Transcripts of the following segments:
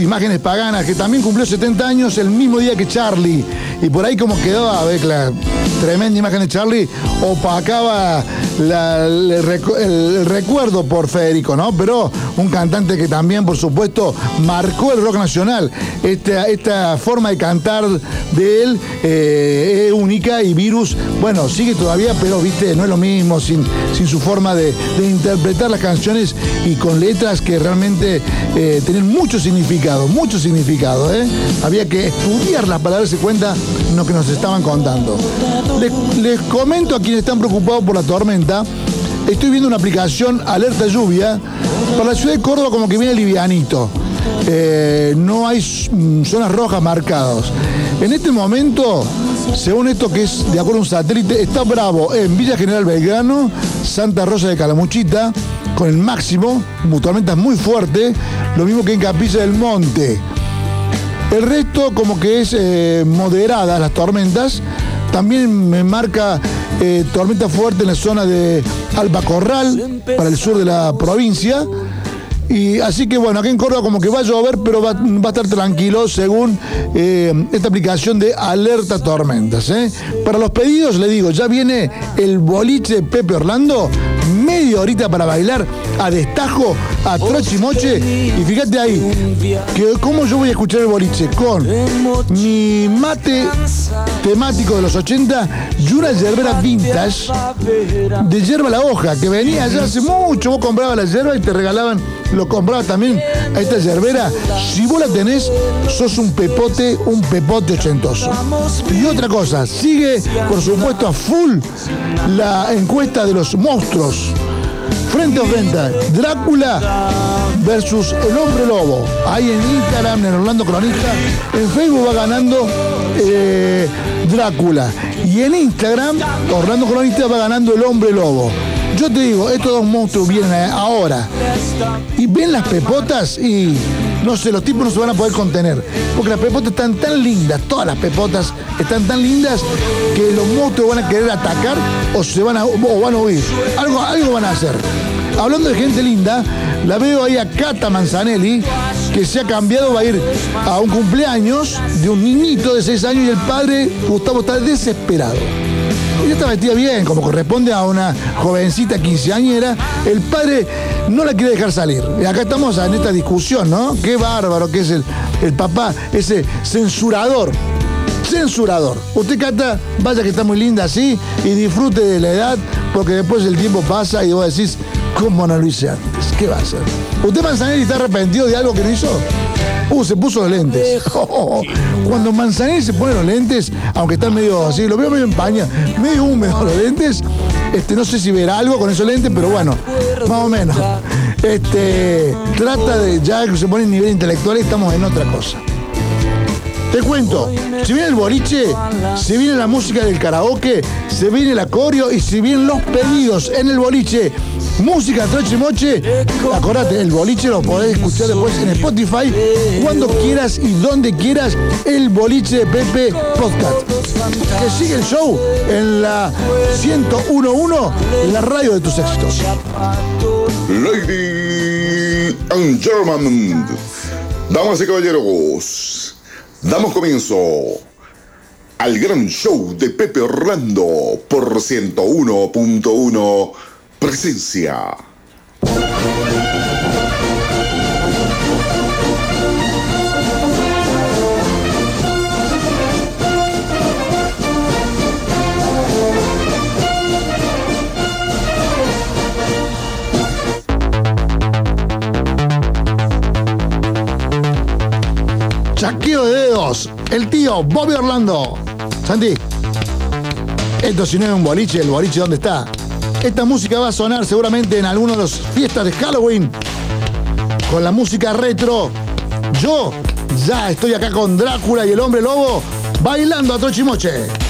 Imágenes Paganas, que también cumplió 70 años el mismo día que Charlie. Y por ahí como quedó, a ver, la tremenda imagen de Charlie, opacaba el, recuerdo por Federico, ¿no? Pero un cantante que también, por supuesto, marcó el rock nacional. Esta, esta forma de cantar de él eh, es única y Virus, bueno, sigue todavía, pero viste, no es lo mismo sin, sin su forma de, interpretar las canciones y con letras que realmente eh, tienen mucho significado, mucho significado. ¿eh? Había que estudiarlas para darse cuenta de lo que nos estaban contando. Les, comento a quienes están preocupados por la tormenta, estoy viendo una aplicación alerta lluvia. Para la ciudad de Córdoba como que viene livianito. Eh, no hay zonas rojas marcadas. En este momento, según esto que es de acuerdo a un satélite, está bravo en Villa General Belgrano, Santa Rosa de Calamuchita, con el máximo, tormentas muy fuerte, lo mismo que en Capilla del Monte. El resto como que es eh, moderada las tormentas. También me marca eh, tormenta fuerte en la zona de Albacorral, para el sur de la provincia. Y así que bueno, aquí en Córdoba como que va a llover, pero va, a estar tranquilo según eh, esta aplicación de alerta tormentas. ¿eh? Para los pedidos, le digo, ya viene el boliche Pepe Orlando, media horita para bailar a destajo, a troche y fíjate ahí, que cómo yo voy a escuchar el boliche con mi mate temático de los 80 y una yerbera vintage de yerba la hoja, que venía ya hace mucho. Vos comprabas la yerba y te regalaban lo compraba también a esta yerbera. Si vos la tenés, sos un pepote, un pepote ochentoso. Y otra cosa, sigue por supuesto a full la encuesta de los monstruos. Frente a frente, Drácula versus el hombre lobo. Ahí en Instagram, en Orlando Cronista, en Facebook va ganando eh, Drácula. Y en Instagram, Orlando Cronista va ganando el hombre lobo. Yo te digo, estos dos monstruos vienen ahora y ven las pepotas y no sé, los tipos no se van a poder contener. Porque las pepotas están tan lindas, todas las pepotas están tan lindas que los monstruos van a querer atacar o se van a, o van a huir. Algo, algo van a hacer. Hablando de gente linda, la veo ahí a Cata Manzanelli, que se ha cambiado, va a ir a un cumpleaños de un niñito de 6 años y el padre, Gustavo, está desesperado. Ella está vestida bien, como corresponde a una jovencita quinceañera. El padre no la quiere dejar salir. Y acá estamos en esta discusión, ¿no? Qué bárbaro que es el, el papá, ese censurador censurador. Usted canta, vaya que está muy linda así y disfrute de la edad, porque después el tiempo pasa y vos decís, ¿cómo no lo hice antes? ¿Qué va a hacer? ¿Usted Manzanelli está arrepentido de algo que no hizo? Uh, se puso los lentes. Cuando Manzanelli se pone los lentes, aunque están medio así, lo veo medio en paña, medio húmedos los lentes. Este, no sé si verá algo con esos lentes, pero bueno, más o menos. Este, trata de, ya que se pone en nivel intelectual, estamos en otra cosa. Te cuento, si viene el boliche, si viene la música del karaoke, se viene el acorio y si vienen los pedidos en el boliche, música troche moche, acordate, el boliche lo podés escuchar después en Spotify, cuando quieras y donde quieras, el boliche Pepe Podcast. Que sigue el show en la 1011, en la radio de tus éxitos. Ladies and gentlemen, damas y caballeros. Damos comienzo al gran show de Pepe Orlando por 101.1 Presencia. Chaqueo de dedos, el tío Bobby Orlando. Santi, esto si no es un boliche, el boliche ¿dónde está? Esta música va a sonar seguramente en alguna de las fiestas de Halloween. Con la música retro. Yo ya estoy acá con Drácula y el hombre lobo bailando a Trochimoche.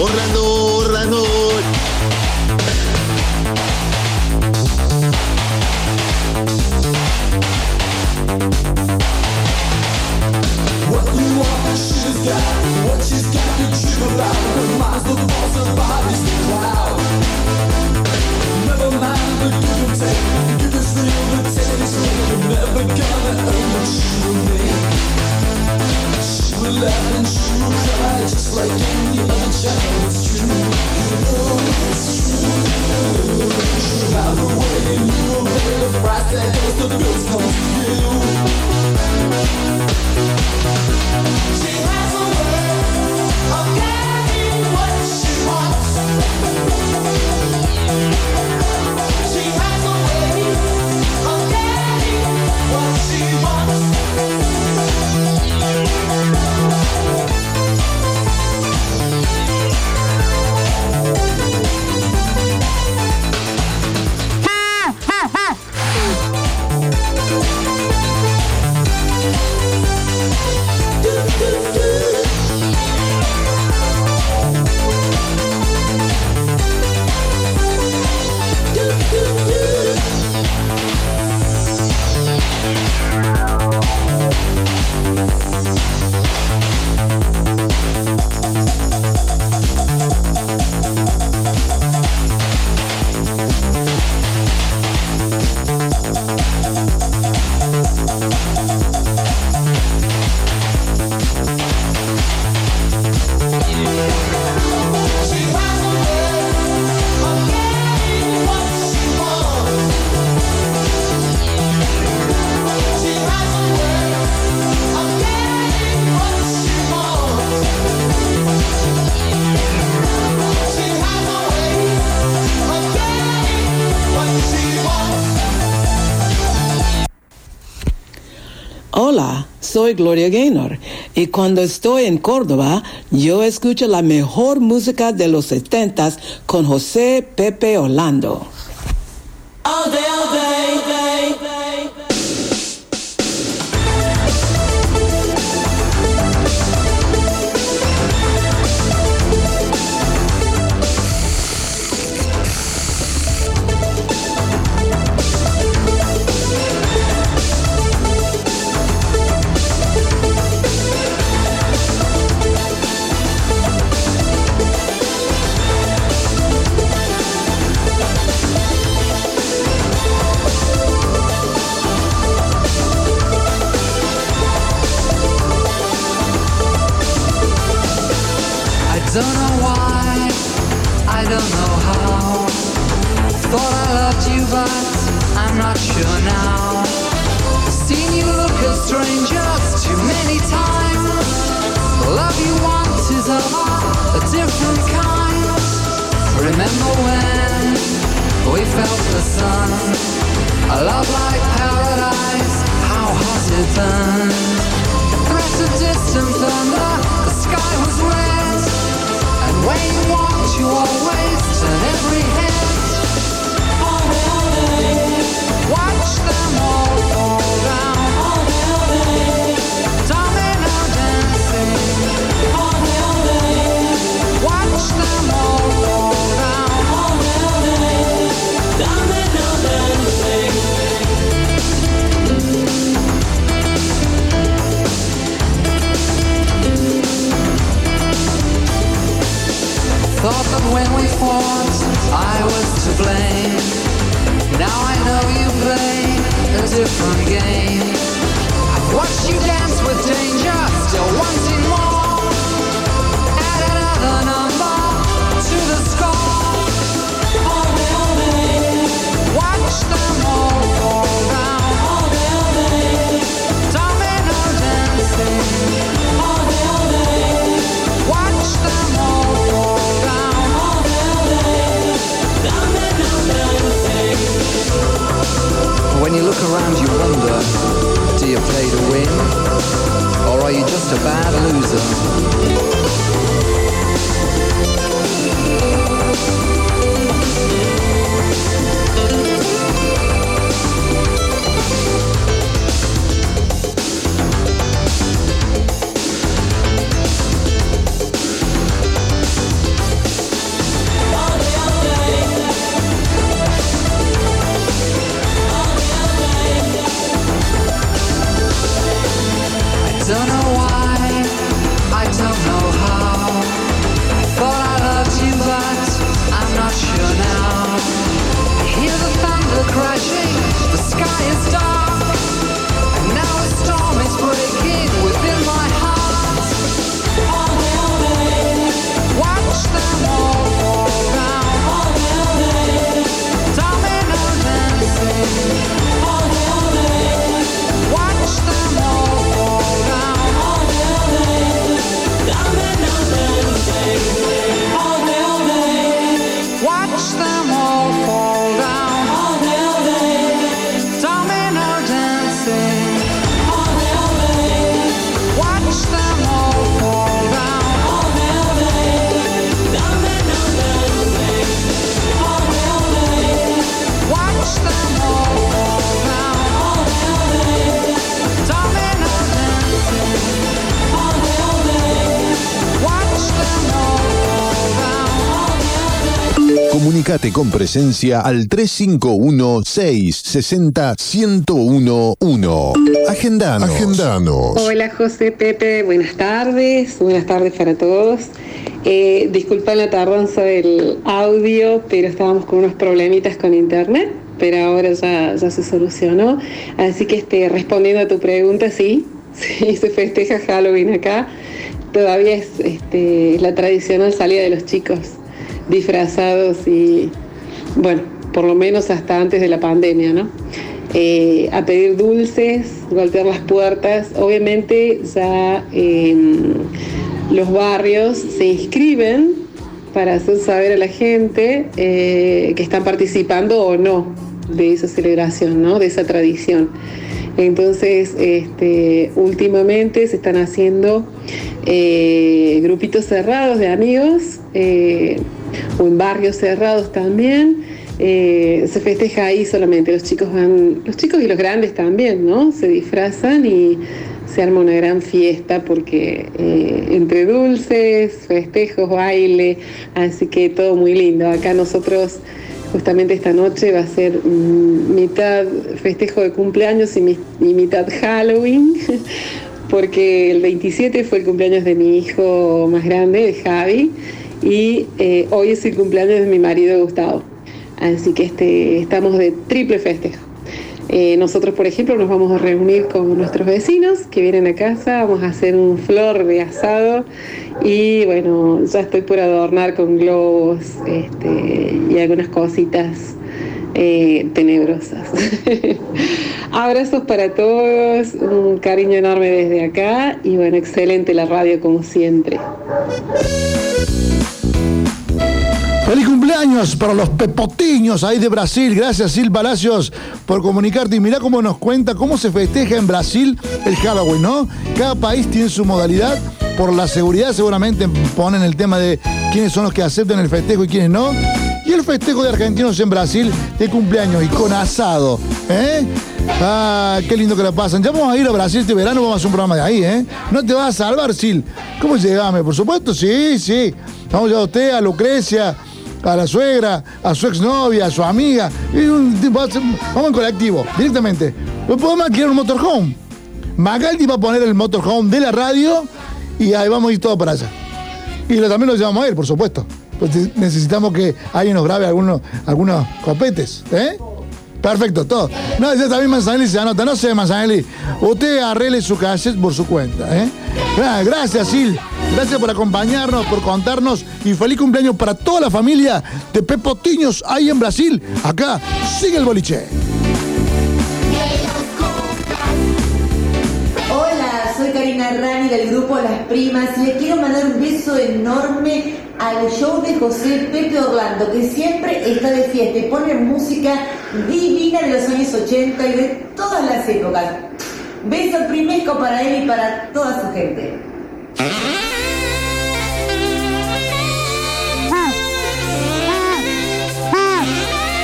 Orlando soy Gloria Gaynor y cuando estoy en Córdoba, yo escucho la mejor música de los 70 con José Pepe Orlando. Don't know why, I don't know how. Thought I loved you, but I'm not sure now. Seen you look at strangers too many times. Love you once is a a different kind. Remember when we felt the sun? A love like paradise, how hot it been? Threats of distant thunder, the sky was red. Watch them all. thought that when we fought, I was to blame. Now I know you play a different game. I watched you dance with danger, still wanting. Look around, you wonder do you play to win? Or are you just a bad loser? Comunicate con presencia al 351-660-1011. Agendanos. Agendanos. Hola José Pepe, buenas tardes, buenas tardes para todos. Eh, disculpa la tardanza del audio, pero estábamos con unos problemitas con internet, pero ahora ya, ya se solucionó. Así que este, respondiendo a tu pregunta, sí, sí, se festeja Halloween acá. Todavía es este, la tradicional salida de los chicos disfrazados y, bueno, por lo menos hasta antes de la pandemia, ¿no? Eh, a pedir dulces, golpear las puertas. Obviamente ya eh, los barrios se inscriben para hacer saber a la gente eh, que están participando o no de esa celebración, ¿no? de esa tradición. Entonces, este, últimamente se están haciendo eh, grupitos cerrados de amigos o en barrios cerrados también. Eh, se festeja ahí solamente, los chicos van, los chicos y los grandes también, ¿no? Se disfrazan y se arma una gran fiesta porque eh, entre dulces, festejos, baile, así que todo muy lindo. Acá nosotros justamente esta noche va a ser mm, mitad festejo de cumpleaños y, y mitad Halloween, porque el 27 fue el cumpleaños de mi hijo más grande, de Javi, y eh, hoy es el cumpleaños de mi marido Gustavo. Así que este, estamos de triple festejo. Eh, nosotros, por ejemplo, nos vamos a reunir con nuestros vecinos que vienen a casa, vamos a hacer un flor de asado y bueno, ya estoy por adornar con globos este, y algunas cositas eh, tenebrosas. Abrazos para todos, un cariño enorme desde acá y bueno, excelente la radio como siempre. Feliz cumpleaños para los pepotiños ahí de Brasil. Gracias, Sil Palacios, por comunicarte. Y mirá cómo nos cuenta cómo se festeja en Brasil el Halloween, ¿no? Cada país tiene su modalidad. Por la seguridad, seguramente ponen el tema de quiénes son los que aceptan el festejo y quiénes no. Y el festejo de argentinos en Brasil de cumpleaños y con asado, ¿eh? Ah, qué lindo que la pasan. Ya vamos a ir a Brasil este verano, vamos a hacer un programa de ahí, ¿eh? No te vas a salvar, Sil. ¿Cómo llegame? Por supuesto, sí, sí. Vamos a llevar a usted, a Lucrecia, a la suegra, a su exnovia, a su amiga. Y un vamos en colectivo, directamente. Podemos alquilar un motorhome. Magaldi va a poner el motorhome de la radio y ahí vamos a ir todos para allá. Y lo- también lo llevamos a ir, por supuesto. Pues te- necesitamos que alguien nos grabe algunos, algunos copetes, ¿eh? Perfecto, todo. No, ya también Manzanelli se anota. No sé, Manzanelli. Usted arregle su cassette por su cuenta, ¿eh? Gra- Gracias, Sil. Gracias por acompañarnos, por contarnos. Y feliz cumpleaños para toda la familia de Pepotiños ahí en Brasil. Acá, sigue el boliche. Hola, soy Karina Rani del grupo Las Primas y le quiero mandar un beso enorme al show de José Pepe Orlando, que siempre está de fiesta y pone música divina de los años 80 y de todas las épocas. Beso primesco para él y para toda su gente.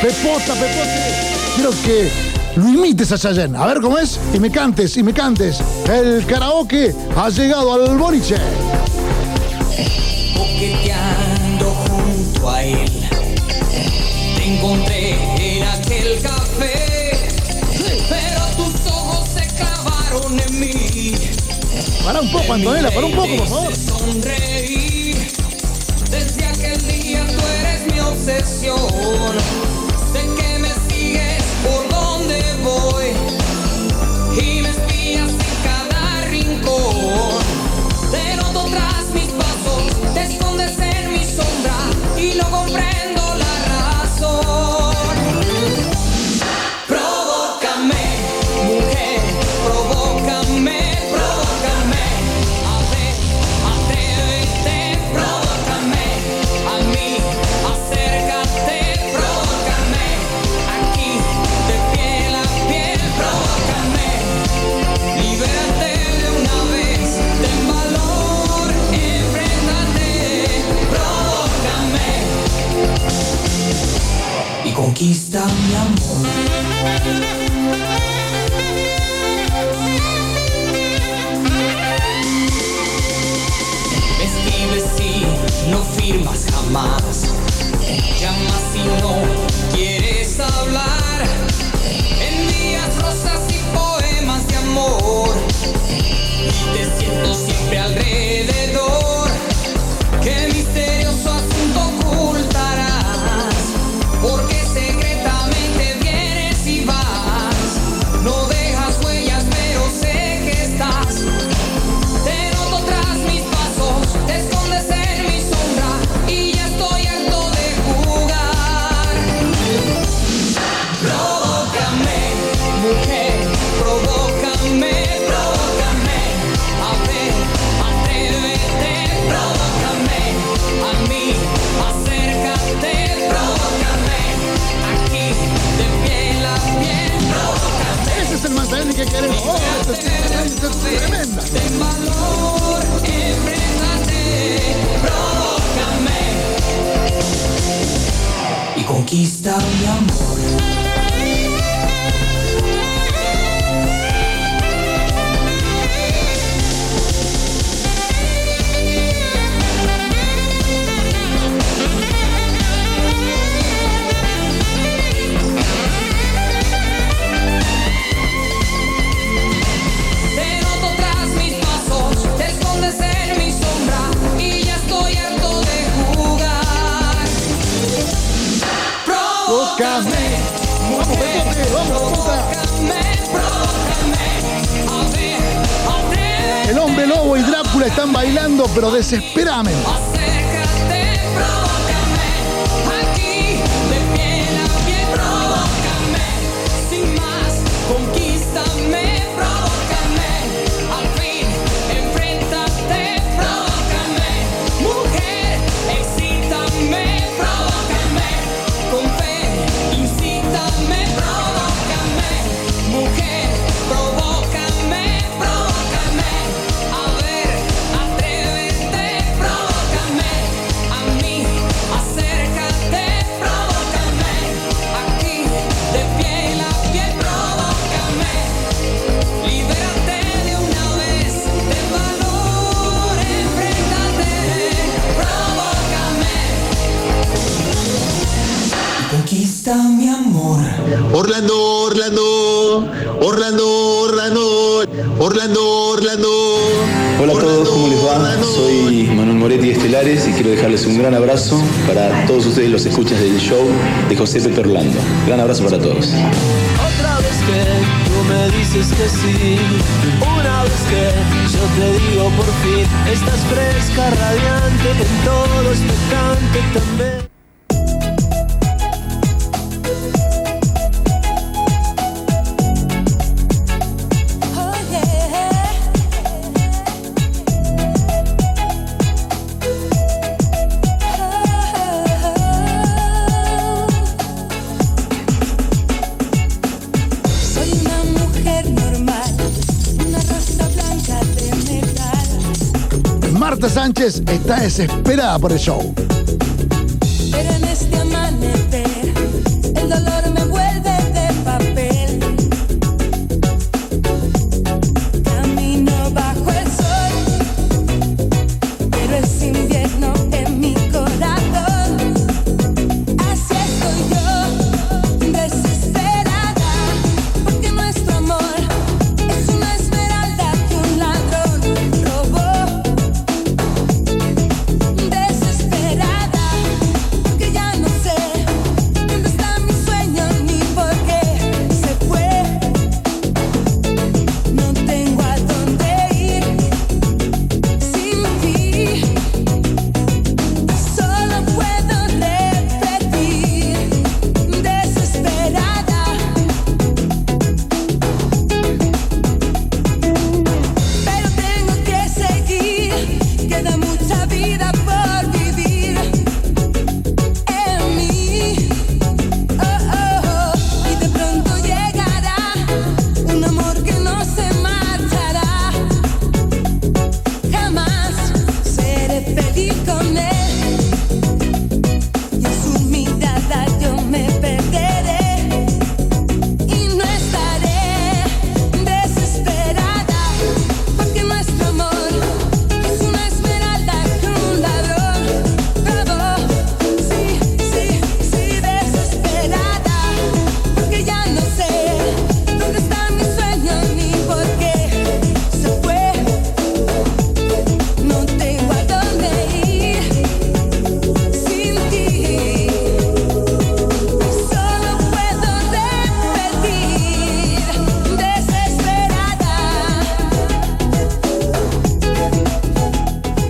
Pepota, Pepote. Quiero que lo imites a Chayanne. A ver cómo es. Y me cantes, y me cantes. El karaoke ha llegado al boliche. Coqueteando junto a él Te encontré en aquel café Pero tus ojos se clavaron en mí Para un poco, Antonella, para un poco, por favor. Sonreí Desde aquel día tú eres mi obsesión están bailando, pero desesperadamente. Orlando, Orlando, Orlando, Orlando, Orlando, Orlando. Hola a todos, ¿cómo les va? Soy Manuel Moretti de Estelares y quiero dejarles un gran abrazo para todos ustedes los escuchas del show de José Pepe Orlando. Gran abrazo para todos. Otra vez que tú me dices que sí, una vez que yo te digo por fin, estás fresca, radiante, en todo también. Marta Sánchez está desesperada por el show.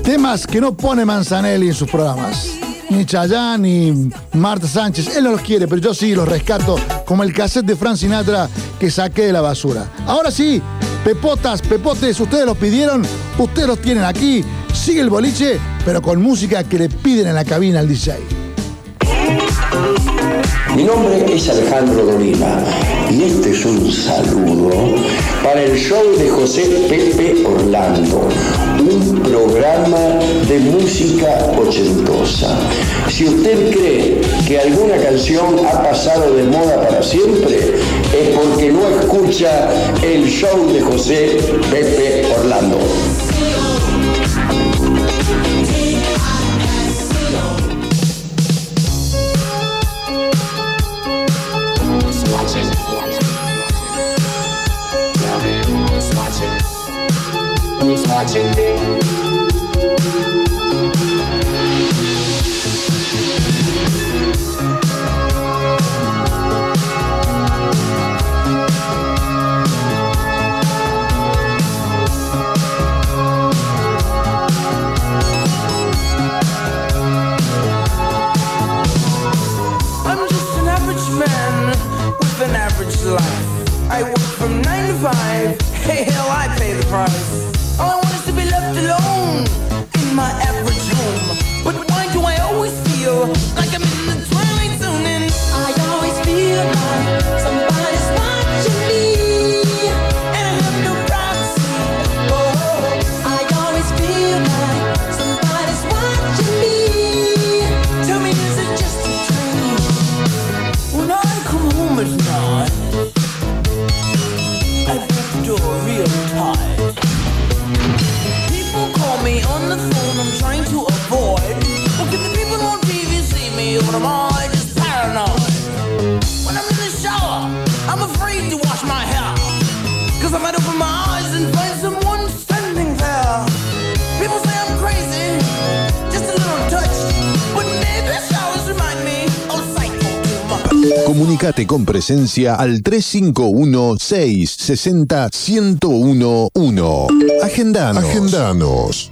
Temas que no pone Manzanelli en sus programas. Ni Chayanne, ni Marta Sánchez. Él no los quiere, pero yo sí los rescato como el cassette de Frank Sinatra que saqué de la basura. Ahora sí, Pepotas, Pepotes, ustedes los pidieron, ustedes los tienen aquí. Sigue el boliche, pero con música que le piden en la cabina al DJ. Mi nombre es Alejandro Dolina y este es un saludo para el show de José Pepe Orlando, un programa de música ochentosa. Si usted cree que alguna canción ha pasado de moda para siempre, es porque no escucha el show de José Pepe Orlando. 无法停留 door real tight. People call me on the phone, I'm trying to avoid. Well, can the people on TV see me, or am I Comunicate con presencia al 351-660-1011. Agendanos. Agendanos.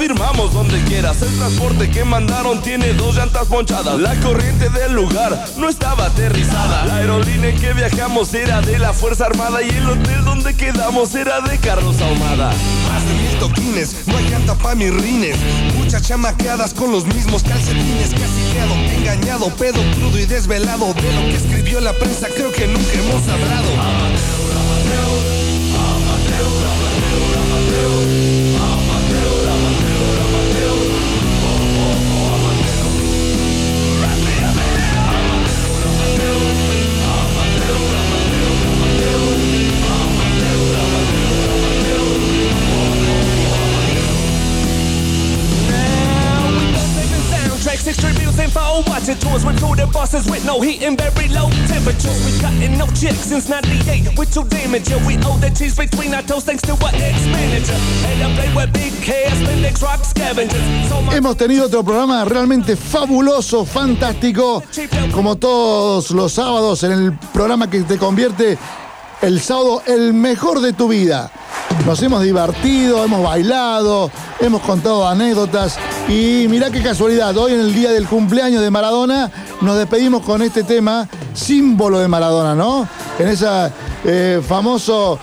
Firmamos donde quieras. El transporte que mandaron tiene dos llantas ponchadas. La corriente del lugar no estaba aterrizada. La aerolínea que viajamos era de la Fuerza Armada y el hotel donde quedamos era de Carlos Ahumada. Más de mil toquines, no hay llanta pa' mis rines. Muchas chamaqueadas con los mismos calcetines. Casi quedo engañado, pedo crudo y desvelado. De lo que escribió la prensa creo que nunca hemos hablado. Hemos tenido otro programa realmente fabuloso, fantástico, como todos los sábados en el programa que te convierte el sábado el mejor de tu vida. Nos hemos divertido, hemos bailado, hemos contado anécdotas y mirá qué casualidad, hoy en el día del cumpleaños de Maradona nos despedimos con este tema, símbolo de Maradona, ¿no? En ese famoso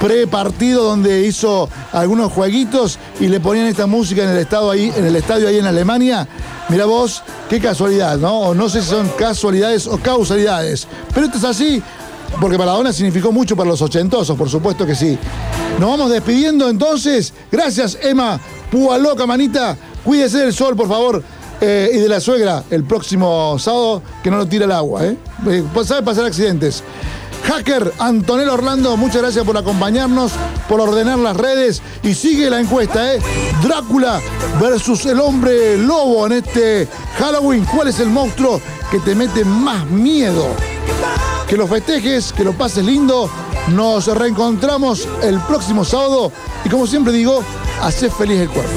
pre-partido donde hizo algunos jueguitos y le ponían esta música en el, estado ahí, en el estadio ahí en Alemania. Mira vos, qué casualidad, ¿no? No sé si son casualidades o causalidades. Pero esto es así porque Maradona significó mucho para los ochentosos, por supuesto que sí. Nos vamos despidiendo entonces. Gracias, Emma. Púa loca, manita. Cuídese del sol, por favor. Eh, y de la suegra el próximo sábado, que no lo tira el agua, ¿eh? Eh, sabe pasar accidentes. Hacker Antonel Orlando, muchas gracias por acompañarnos, por ordenar las redes y sigue la encuesta, ¿eh? Drácula versus el hombre lobo en este Halloween. ¿Cuál es el monstruo que te mete más miedo? Que lo festejes, que lo pases lindo. Nos reencontramos el próximo sábado y como siempre digo, hace feliz el cuerpo.